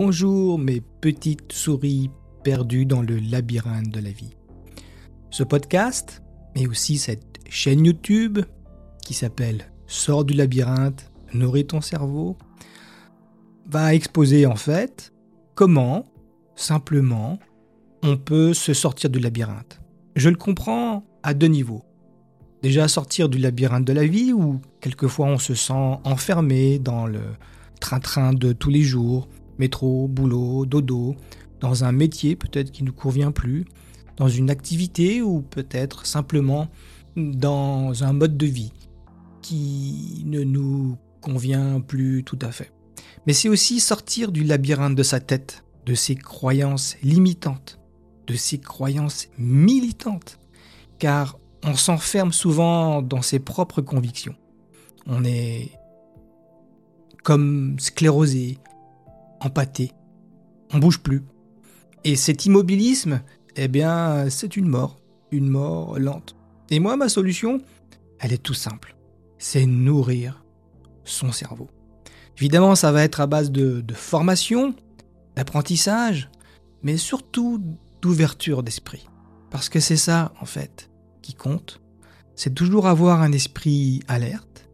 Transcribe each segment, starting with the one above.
Bonjour mes petites souris perdues dans le labyrinthe de la vie. Ce podcast, mais aussi cette chaîne YouTube qui s'appelle Sors du labyrinthe, nourris ton cerveau, va exposer en fait comment, simplement, on peut se sortir du labyrinthe. Je le comprends à deux niveaux. Déjà sortir du labyrinthe de la vie où quelquefois on se sent enfermé dans le train-train de tous les jours, métro, boulot, dodo, dans un métier peut-être qui ne nous convient plus, dans une activité ou peut-être simplement dans un mode de vie qui ne nous convient plus tout à fait. Mais c'est aussi sortir du labyrinthe de sa tête, de ses croyances limitantes, de ses croyances militantes, car on s'enferme souvent dans ses propres convictions. On est comme sclérosé, empâté, on bouge plus. Et cet immobilisme, eh bien, c'est une mort, une mort lente. Et moi, ma solution, elle est tout simple. C'est nourrir son cerveau. Évidemment, ça va être à base de, de formation, d'apprentissage, mais surtout d'ouverture d'esprit. Parce que c'est ça, en fait, qui compte. C'est toujours avoir un esprit alerte.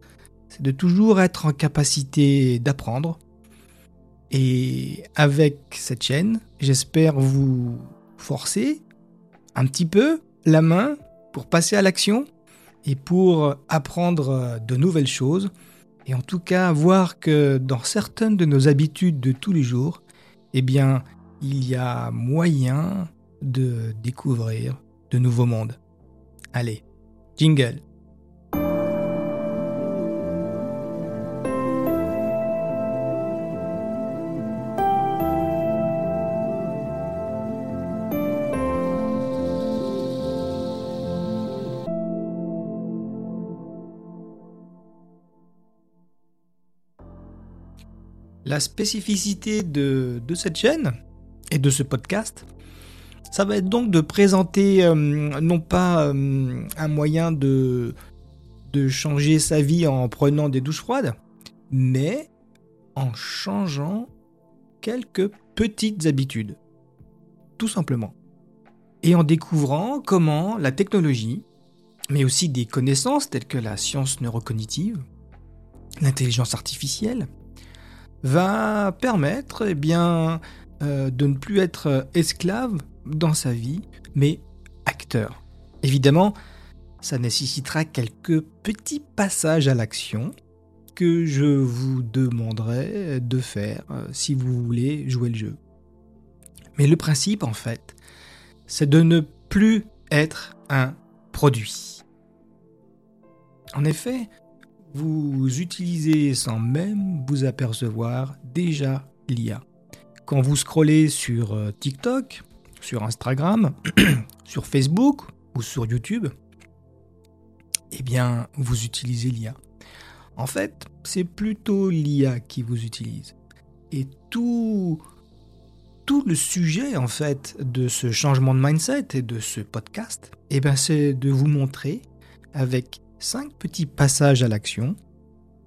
C'est de toujours être en capacité d'apprendre. Et avec cette chaîne, j'espère vous forcer un petit peu la main pour passer à l'action et pour apprendre de nouvelles choses. Et en tout cas, voir que dans certaines de nos habitudes de tous les jours, eh bien, il y a moyen de découvrir de nouveaux mondes. Allez, jingle La spécificité de, cette chaîne et de ce podcast, ça va être donc de présenter euh, non pas euh, un moyen de, de changer sa vie en prenant des douches froides, mais en changeant quelques petites habitudes. Tout simplement. Et en découvrant comment la technologie, mais aussi des connaissances telles que la science neurocognitive, l'intelligence artificielle, va permettre eh bien, euh, de ne plus être esclave dans sa vie, mais acteur. Évidemment, ça nécessitera quelques petits passages à l'action que je vous demanderai de faire euh, si vous voulez jouer le jeu. Mais le principe, en fait, c'est de ne plus être un produit. En effet, vous utilisez sans même vous apercevoir déjà l'IA. Quand vous scrollez sur euh, TikTok, sur Instagram, sur Facebook ou sur YouTube, eh bien, vous utilisez l'IA. En fait, c'est plutôt l'IA qui vous utilise. Et tout, tout le sujet, en fait, de ce changement de mindset et de ce podcast, eh bien, c'est de vous montrer avec cinq petits passages à l'action,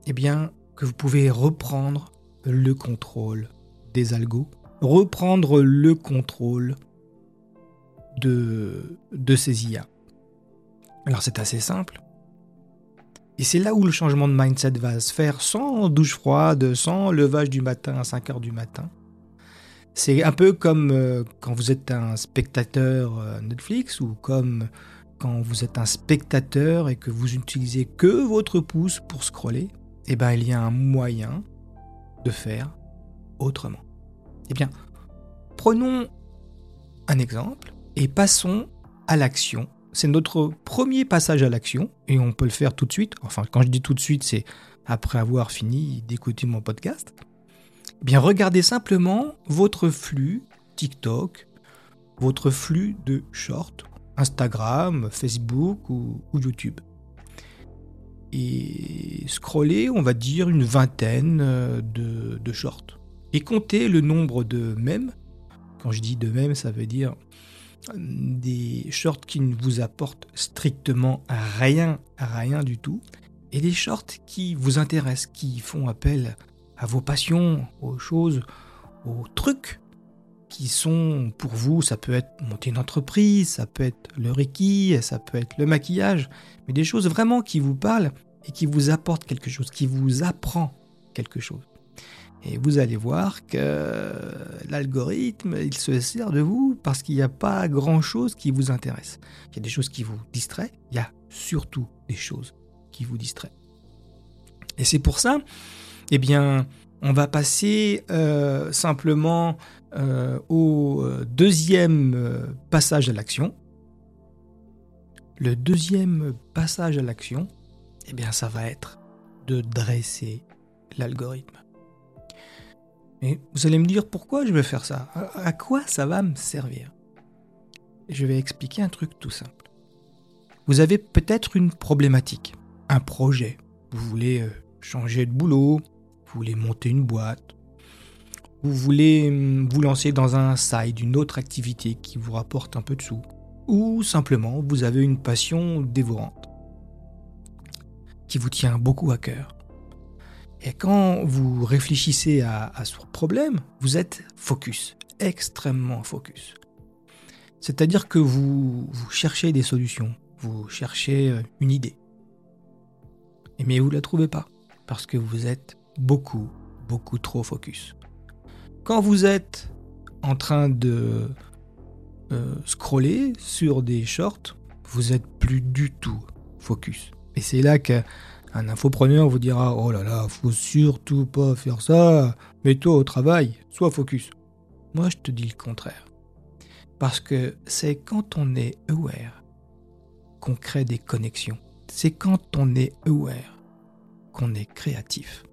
eh bien, que vous pouvez reprendre le contrôle des algos, reprendre le contrôle de, de ces IA. Alors c'est assez simple. Et c'est là où le changement de mindset va se faire sans douche froide, sans levage du matin à 5 heures du matin. C'est un peu comme euh, quand vous êtes un spectateur euh, Netflix ou comme quand vous êtes un spectateur et que vous n'utilisez que votre pouce pour scroller, eh bien, il y a un moyen de faire autrement. Eh bien, prenons un exemple et passons à l'action. C'est notre premier passage à l'action et on peut le faire tout de suite. Enfin, quand je dis tout de suite, c'est après avoir fini d'écouter mon podcast. Eh bien, regardez simplement votre flux TikTok, votre flux de shorts Instagram, Facebook ou, YouTube. Et scroller, on va dire, une vingtaine euh, de, shorts. Et compter le nombre de mèmes. Quand je dis de mèmes, ça veut dire euh, des shorts qui ne vous apportent strictement rien, rien du tout. Et des shorts qui vous intéressent, qui font appel à vos passions, aux choses, aux trucs qui sont pour vous, ça peut être monter une entreprise, ça peut être le reiki, ça peut être le maquillage, mais des choses vraiment qui vous parlent et qui vous apportent quelque chose, qui vous apprend quelque chose. Et vous allez voir que l'algorithme, il se sert de vous parce qu'il n'y a pas grand-chose qui vous intéresse. Il y a des choses qui vous distraient, il y a surtout des choses qui vous distraient. Et c'est pour ça, eh bien, on va passer euh, simplement euh, au euh, deuxième passage à l'action. Le deuxième passage à l'action, eh bien, ça va être de dresser l'algorithme. Et vous allez me dire pourquoi je vais faire ça? À quoi ça va me servir? Je vais expliquer un truc tout simple. Vous avez peut-être une problématique, un projet. Vous voulez changer de boulot, vous voulez monter une boîte, vous voulez hum, vous lancer dans un side, une autre activité qui vous rapporte un peu de sous, ou simplement vous avez une passion dévorante qui vous tient beaucoup à cœur. Et quand vous réfléchissez à, ce problème, vous êtes focus, extrêmement focus. C'est-à-dire que vous, vous cherchez des solutions, vous cherchez euh, une idée. Mais vous ne la trouvez pas, parce que vous êtes beaucoup, beaucoup trop focus. Quand vous êtes en train de euh, scroller sur des shorts, vous êtes plus du tout focus. Et c'est là qu'un infopreneur vous dira Oh là là, faut surtout pas faire ça, mets-toi au travail, sois focus. Moi, je te dis le contraire. Parce que c'est quand on est aware qu'on crée des connexions. C'est quand on est aware qu'on est créatif.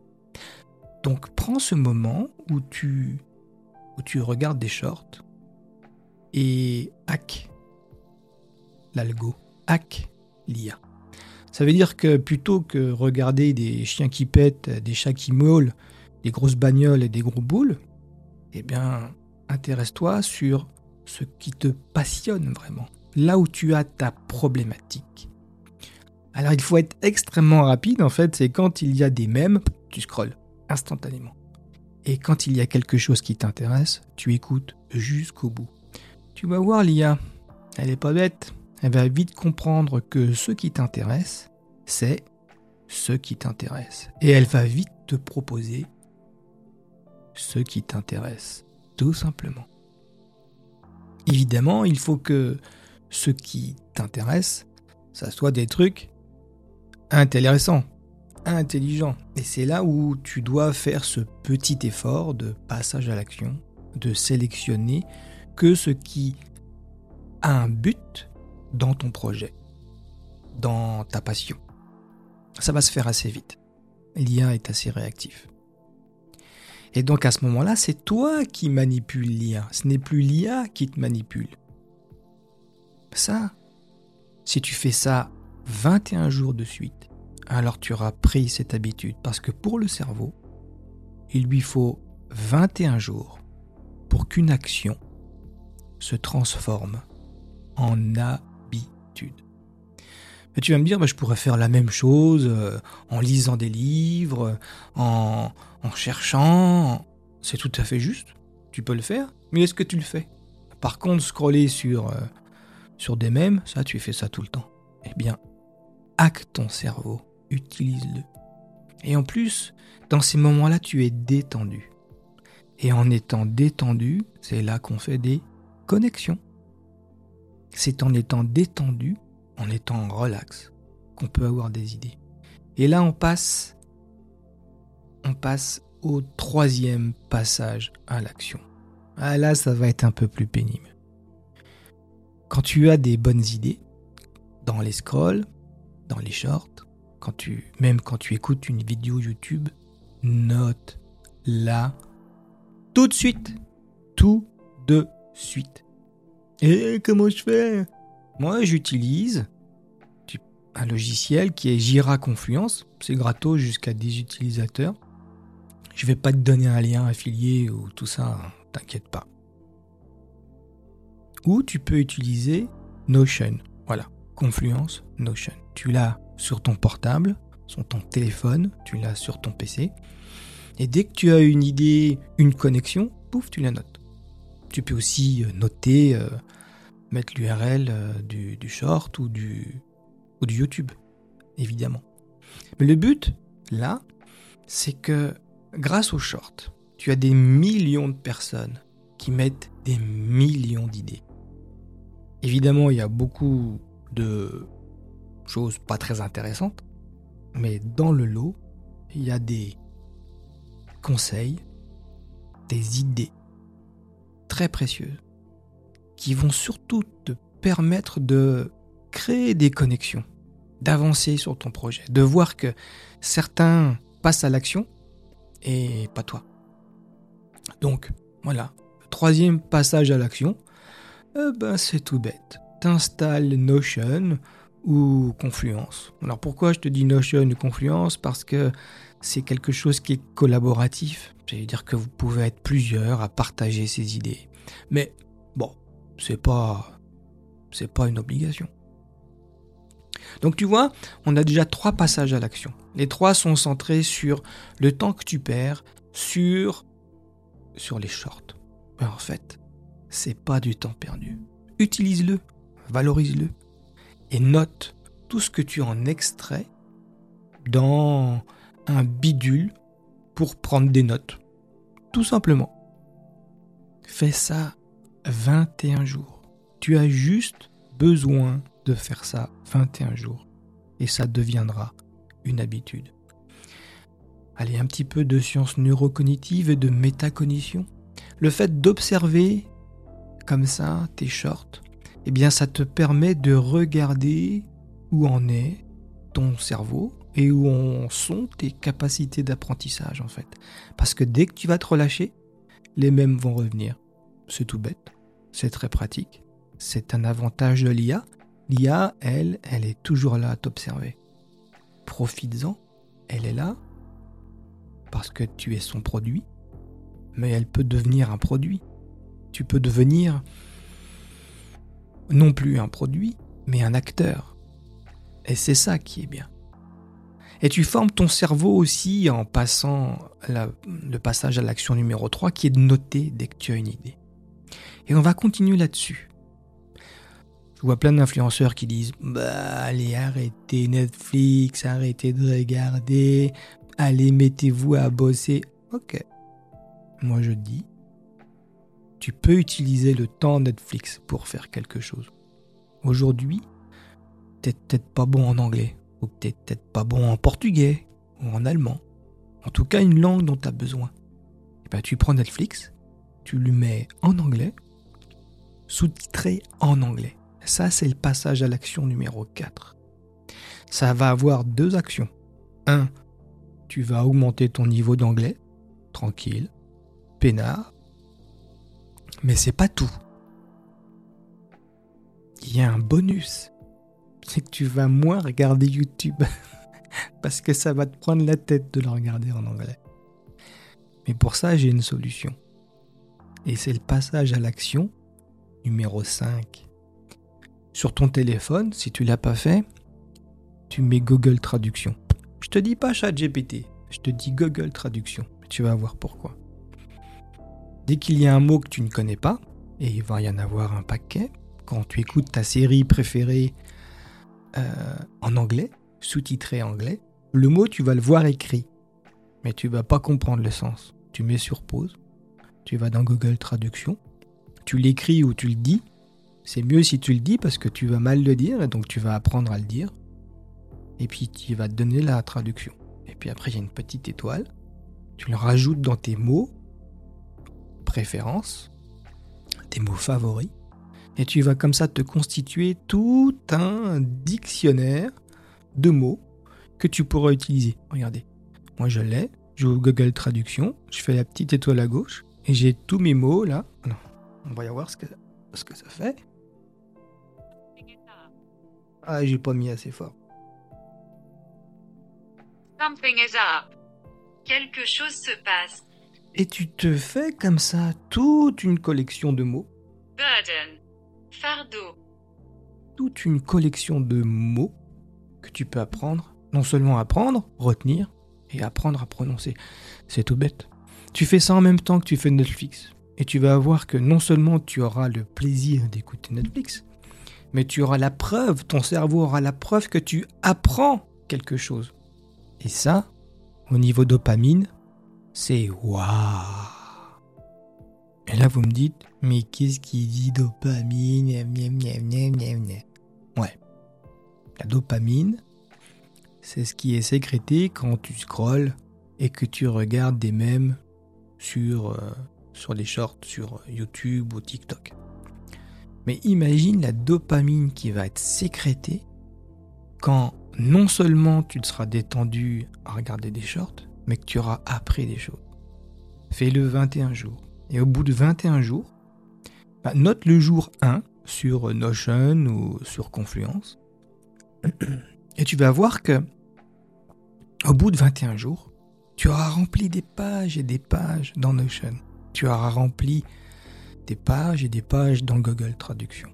Donc prends ce moment où tu, où tu regardes des shorts et hack l'algo, hack l'IA. Ça veut dire que plutôt que regarder des chiens qui pètent, des chats qui maulent, des grosses bagnoles et des gros boules, eh bien, intéresse-toi sur ce qui te passionne vraiment, là où tu as ta problématique. Alors il faut être extrêmement rapide en fait, c'est quand il y a des mèmes, tu scrolles instantanément. Et quand il y a quelque chose qui t'intéresse, tu écoutes jusqu'au bout. Tu vas voir l'IA, elle est pas bête. Elle va vite comprendre que ce qui t'intéresse, c'est ce qui t'intéresse. Et elle va vite te proposer ce qui t'intéresse, tout simplement. Évidemment, il faut que ce qui t'intéresse, ça soit des trucs intéressants, intelligent. Et c'est là où tu dois faire ce petit effort de passage à l'action, de sélectionner que ce qui a un but dans ton projet, dans ta passion. Ça va se faire assez vite. L'IA est assez réactif. Et donc à ce moment-là, c'est toi qui manipules l'IA. Ce n'est plus l'IA qui te manipule. Ça, si tu fais ça 21 jours de suite, alors tu auras pris cette habitude. Parce que pour le cerveau, il lui faut 21 jours pour qu'une action se transforme en habitude. Mais tu vas me dire, bah, je pourrais faire la même chose euh, en lisant des livres, en, en cherchant. C'est tout à fait juste. Tu peux le faire, mais est-ce que tu le fais? Par contre, scroller sur, euh, sur des mèmes, ça, tu fais ça tout le temps. Eh bien, hack ton cerveau utilise-le. Et en plus, dans ces moments-là, tu es détendu. Et en étant détendu, c'est là qu'on fait des connexions. C'est en étant détendu, en étant relax, qu'on peut avoir des idées. Et là, on passe, on passe au troisième passage à l'action. Ah là, ça va être un peu plus pénible. Quand tu as des bonnes idées, dans les scrolls, dans les shorts, même quand tu écoutes une vidéo YouTube, note là tout de suite. Tout de suite. Et comment je fais? Moi, j'utilise un logiciel qui est Jira Confluence. C'est gratos jusqu'à 10 utilisateurs. Je vais pas te donner un lien affilié ou tout ça, hein, t'inquiète pas. Ou tu peux utiliser Notion. Voilà, Confluence, Notion. Tu l'as sur ton portable, sur ton téléphone, tu l'as sur ton PC. Et dès que tu as une idée, une connexion, pouf, tu la notes. Tu peux aussi euh, noter, euh, mettre l'URL euh, du, short ou du, ou du YouTube, évidemment. Mais le but, là, c'est que grâce au short, tu as des millions de personnes qui mettent des millions d'idées. Évidemment, il y a beaucoup de choses pas très intéressantes, mais dans le lot, il y a des conseils, des idées très précieuses qui vont surtout te permettre de créer des connexions, d'avancer sur ton projet, de voir que certains passent à l'action et pas toi. Donc, voilà. Troisième passage à l'action, eh ben, c'est tout bête. T'installes Notion ou Confluence. Alors pourquoi je te dis Notion ou Confluence? Parce que c'est quelque chose qui est collaboratif. C'est-à-dire que vous pouvez être plusieurs à partager ces idées. Mais bon, c'est pas c'est pas une obligation. Donc tu vois, on a déjà trois passages à l'action. Les trois sont centrés sur le temps que tu perds sur sur les shorts. Mais en fait, c'est pas du temps perdu. Utilise-le, valorise-le et note tout ce que tu en extrais dans un bidule pour prendre des notes. Tout simplement. Fais ça 21 jours. Tu as juste besoin de faire ça 21 jours. Et ça deviendra une habitude. Allez, un petit peu de sciences neurocognitive et de métacognition. Le fait d'observer comme ça tes shorts, eh bien ça te permet de regarder où en est ton cerveau et où en sont tes capacités d'apprentissage en fait. Parce que dès que tu vas te relâcher, les mêmes vont revenir. C'est tout bête, c'est très pratique, c'est un avantage de l'IA. L'IA, elle, elle est toujours là à t'observer. Profites-en, elle est là parce que tu es son produit, mais elle peut devenir un produit. Tu peux devenir non plus un produit, mais un acteur. Et c'est ça qui est bien. Et tu formes ton cerveau aussi en passant le passage à l'action numéro 3 qui est de noter dès que tu as une idée. Et on va continuer là-dessus. Je vois plein d'influenceurs qui disent Bah, allez, arrêtez Netflix, arrêtez de regarder, allez, mettez-vous à bosser. Ok. Moi, je dis Tu peux utiliser le temps Netflix pour faire quelque chose. Aujourd'hui, t'es peut-être pas bon en anglais ou t'es peut-être pas bon en portugais ou en allemand. En tout cas, une langue dont tu as besoin. Et eh ben, tu prends Netflix, tu lui mets en anglais, sous-titré en anglais. Ça, c'est le passage à l'action numéro 4. Ça va avoir deux actions. Un, tu vas augmenter ton niveau d'anglais, tranquille, peinard. Mais c'est pas tout. Il y a un bonus c'est que tu vas moins regarder YouTube. Parce que ça va te prendre la tête de le regarder en anglais. Mais pour ça, j'ai une solution. Et c'est le passage à l'action numéro 5. Sur ton téléphone, si tu l'as pas fait, tu mets Google Traduction. Je te dis pas ChatGPT, je te dis Google Traduction. Tu vas voir pourquoi. Dès qu'il y a un mot que tu ne connais pas, et il va y en avoir un paquet, quand tu écoutes ta série préférée euh, en anglais, sous-titré anglais, le mot tu vas le voir écrit, mais tu vas pas comprendre le sens. Tu mets sur pause, tu vas dans Google Traduction, tu l'écris ou tu le dis. C'est mieux si tu le dis parce que tu vas mal le dire et donc tu vas apprendre à le dire. Et puis tu vas te donner la traduction. Et puis après il y a une petite étoile. Tu le rajoutes dans tes mots préférences, tes mots favoris. Et tu vas comme ça te constituer tout un dictionnaire de mots que tu pourras utiliser. Regardez, moi je l'ai, je vais Google Traduction, je fais la petite étoile à gauche et j'ai tous mes mots là. on va y voir ce que, ce que ça fait. Ah, j'ai pas mis assez fort. Something is up. Quelque chose se passe. Et tu te fais comme ça toute une collection de mots. Burden fardeau. Toute une collection de mots que tu peux apprendre, non seulement apprendre, retenir et apprendre à prononcer. C'est tout bête. Tu fais ça en même temps que tu fais Netflix. Et tu vas voir que non seulement tu auras le plaisir d'écouter Netflix, mais tu auras la preuve, ton cerveau aura la preuve que tu apprends quelque chose. Et ça, au niveau dopamine, c'est waouh. Et là, vous me dites, mais qu'est-ce qui dit dopamine Ouais. La dopamine, c'est ce qui est sécrété quand tu scrolles et que tu regardes des mèmes sur, euh, sur les shorts sur YouTube ou TikTok. Mais imagine la dopamine qui va être sécrétée quand non seulement tu te seras détendu à regarder des shorts, mais que tu auras appris des choses. Fais-le 21 jours. Et au bout de 21 jours, bah, note le jour 1 sur Notion ou sur Confluence. Et tu vas voir que au bout de 21 jours, tu auras rempli des pages et des pages dans Notion. Tu auras rempli des pages et des pages dans Google Traduction.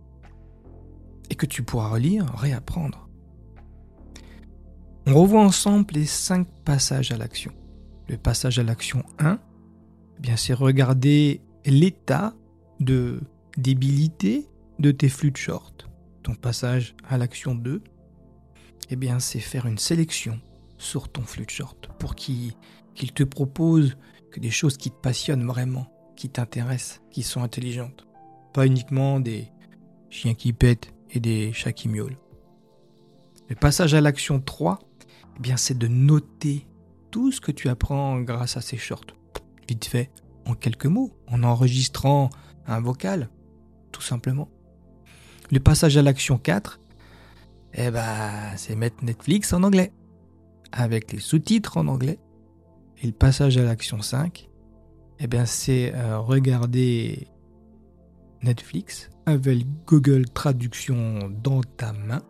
Et que tu pourras relire, réapprendre. On revoit ensemble les cinq passages à l'action. Le passage à l'action 1, eh c'est regarder l'état de débilité de tes flux de short. Ton passage à l'action 2, eh c'est faire une sélection sur ton flux de short pour qu'il te propose que des choses qui te passionnent vraiment, qui t'intéressent, qui sont intelligentes. Pas uniquement des chiens qui pètent et des chats qui miaulent. Le passage à l'action 3, eh c'est de noter tout ce que tu apprends grâce à ces shorts. Vite fait, en quelques mots, en enregistrant un vocal, tout simplement. Le passage à l'action 4, eh ben, c'est mettre Netflix en anglais, avec les sous-titres en anglais. Et le passage à l'action 5, eh bien, c'est euh, regarder Netflix avec Google Traduction dans ta main,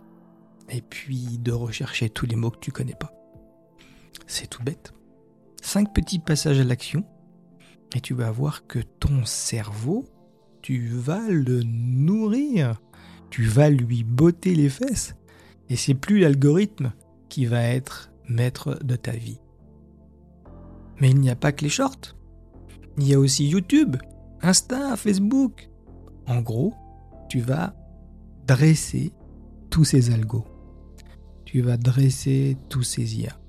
et puis de rechercher tous les mots que tu connais pas. C'est tout bête. Cinq petits passages à l'action, et tu vas voir que ton cerveau, tu vas le nourrir, tu vas lui botter les fesses, et c'est plus l'algorithme qui va être maître de ta vie. Mais il n'y a pas que les shorts. Il y a aussi YouTube, Insta, Facebook. En gros, tu vas dresser tous ces algos. Tu vas dresser tous ces IA.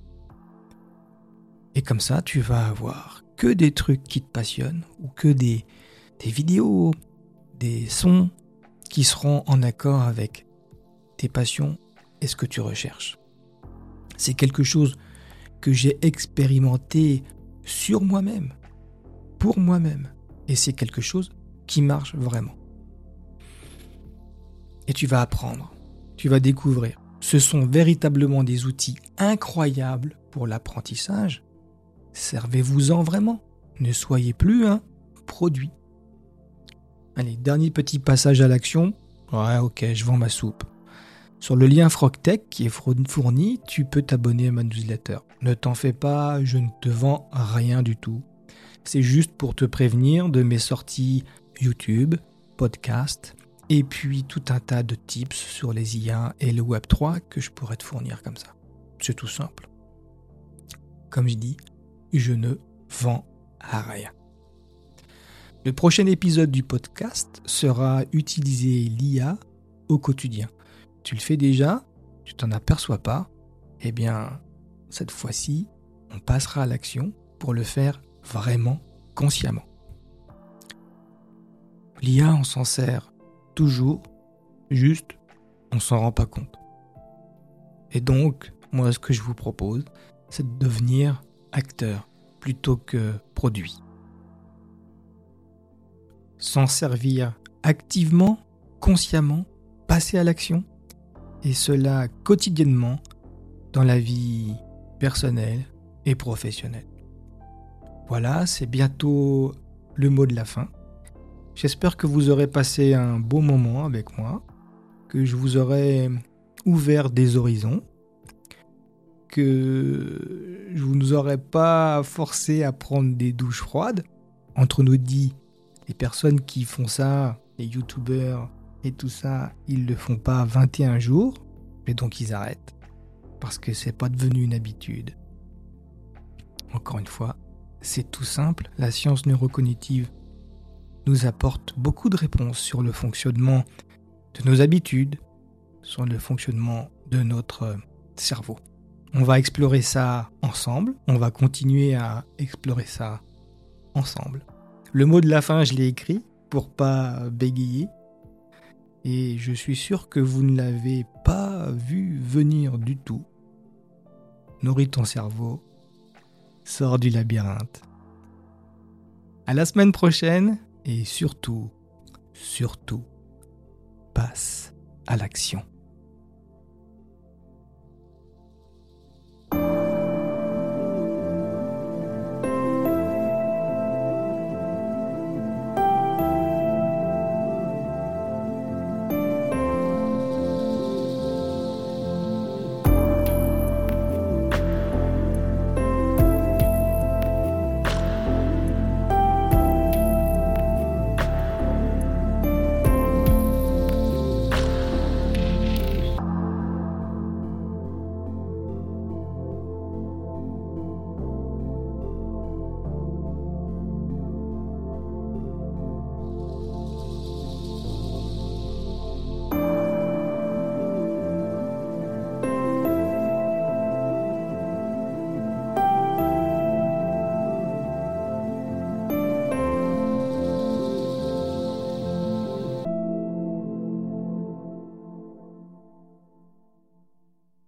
Et comme ça, tu vas avoir que des trucs qui te passionnent ou que des, des vidéos, des sons qui seront en accord avec tes passions et ce que tu recherches. C'est quelque chose que j'ai expérimenté sur moi-même, pour moi-même, et c'est quelque chose qui marche vraiment. Et tu vas apprendre, tu vas découvrir. Ce sont véritablement des outils incroyables pour l'apprentissage. Servez-vous-en vraiment. Ne soyez plus un produit. Allez, dernier petit passage à l'action. Ouais, ok, je vends ma soupe. Sur le lien Frogtech qui est fourni, tu peux t'abonner à ma newsletter. Ne t'en fais pas, je ne te vends rien du tout. C'est juste pour te prévenir de mes sorties YouTube, podcast, et puis tout un tas de tips sur les IA et le Web3 que je pourrais te fournir comme ça. C'est tout simple. Comme je dis, je ne vends rien. Le prochain épisode du podcast sera utiliser l'IA au quotidien. Tu le fais déjà, tu t'en aperçois pas, eh bien, cette fois-ci, on passera à l'action pour le faire vraiment consciemment. L'IA, on s'en sert toujours, juste, on s'en rend pas compte. Et donc, moi, ce que je vous propose, c'est de devenir acteur plutôt que produit s'en servir activement, consciemment, passer à l'action, et cela quotidiennement dans la vie personnelle et professionnelle. Voilà, c'est bientôt le mot de la fin. J'espère que vous aurez passé un beau moment avec moi, que je vous aurai ouvert des horizons, que je ne vous aurais pas forcé à prendre des douches froides. Entre nous dit, les personnes qui font ça, les youtubeurs et tout ça, ils le font pas 21 jours, et donc ils arrêtent. Parce que c'est pas devenu une habitude. Encore une fois, c'est tout simple, la science neurocognitive nous apporte beaucoup de réponses sur le fonctionnement de nos habitudes, sur le fonctionnement de notre cerveau. On va explorer ça ensemble, on va continuer à explorer ça ensemble. Le mot de la fin, je l'ai écrit pour pas bégayer. Et je suis sûr que vous ne l'avez pas vu venir du tout. Nourris ton cerveau, sors du labyrinthe. À la semaine prochaine et surtout, surtout, passe à l'action.